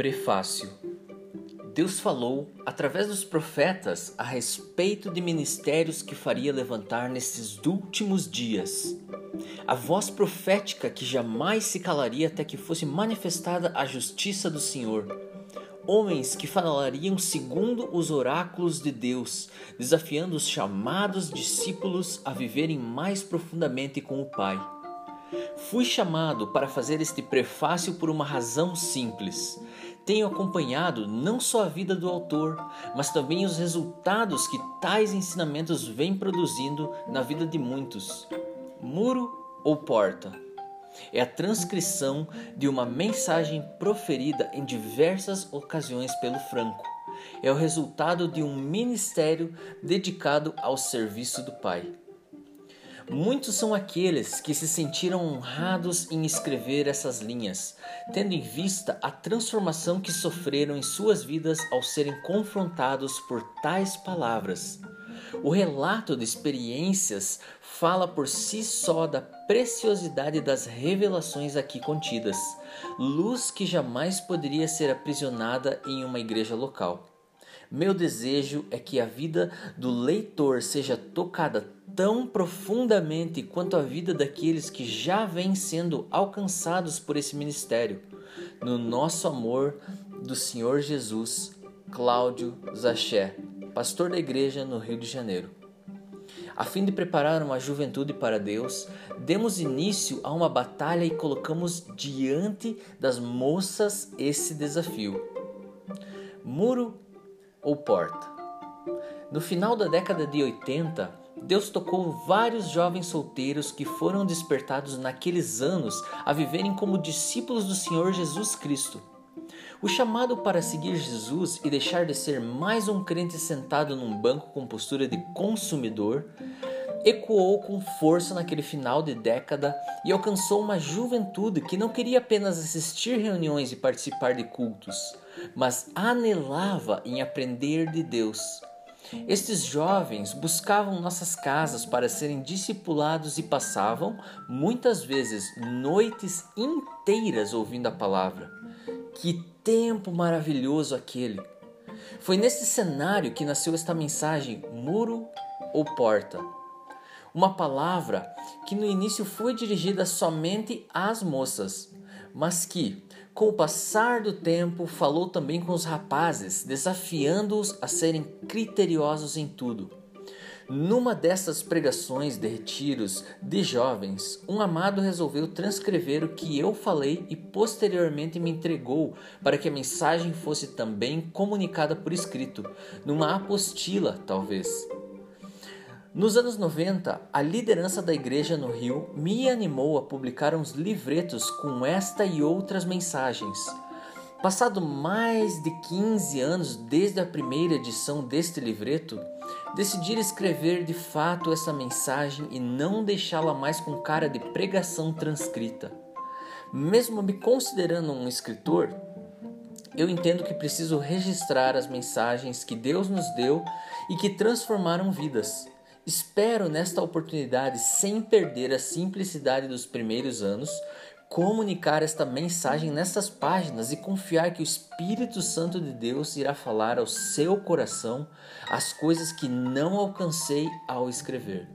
Prefácio Deus falou através dos profetas a respeito de ministérios que faria levantar nesses últimos dias. A voz profética que jamais se calaria até que fosse manifestada a justiça do Senhor. Homens que falariam segundo os oráculos de Deus, desafiando os chamados discípulos a viverem mais profundamente com o Pai. Fui chamado para fazer este prefácio por uma razão simples. Tenho acompanhado não só a vida do autor, mas também os resultados que tais ensinamentos vêm produzindo na vida de muitos. Muro ou porta? É a transcrição de uma mensagem proferida em diversas ocasiões pelo Franco. É o resultado de um ministério dedicado ao serviço do Pai. Muitos são aqueles que se sentiram honrados em escrever essas linhas, tendo em vista a transformação que sofreram em suas vidas ao serem confrontados por tais palavras. O relato de experiências fala por si só da preciosidade das revelações aqui contidas, luz que jamais poderia ser aprisionada em uma igreja local. Meu desejo é que a vida do leitor seja tocada tão profundamente quanto a vida daqueles que já vêm sendo alcançados por esse ministério. No nosso amor do Senhor Jesus, Cláudio Zaché, pastor da igreja no Rio de Janeiro. A fim de preparar uma juventude para Deus, demos início a uma batalha e colocamos diante das moças esse desafio. Muro ou porta. No final da década de 80, Deus tocou vários jovens solteiros que foram despertados naqueles anos a viverem como discípulos do Senhor Jesus Cristo. O chamado para seguir Jesus e deixar de ser mais um crente sentado num banco com postura de consumidor ecoou com força naquele final de década e alcançou uma juventude que não queria apenas assistir reuniões e participar de cultos, mas anelava em aprender de Deus. Estes jovens buscavam nossas casas para serem discipulados e passavam, muitas vezes, noites inteiras ouvindo a palavra. Que tempo maravilhoso aquele! Foi nesse cenário que nasceu esta mensagem: muro ou porta uma palavra que no início foi dirigida somente às moças, mas que, com o passar do tempo, falou também com os rapazes, desafiando-os a serem criteriosos em tudo. Numa dessas pregações de retiros de jovens, um amado resolveu transcrever o que eu falei e posteriormente me entregou para que a mensagem fosse também comunicada por escrito, numa apostila, talvez. Nos anos 90, a liderança da igreja no Rio me animou a publicar uns livretos com esta e outras mensagens. Passado mais de 15 anos desde a primeira edição deste livreto, decidi escrever de fato essa mensagem e não deixá-la mais com cara de pregação transcrita. Mesmo me considerando um escritor, eu entendo que preciso registrar as mensagens que Deus nos deu e que transformaram vidas. Espero nesta oportunidade, sem perder a simplicidade dos primeiros anos, comunicar esta mensagem nessas páginas e confiar que o Espírito Santo de Deus irá falar ao seu coração as coisas que não alcancei ao escrever.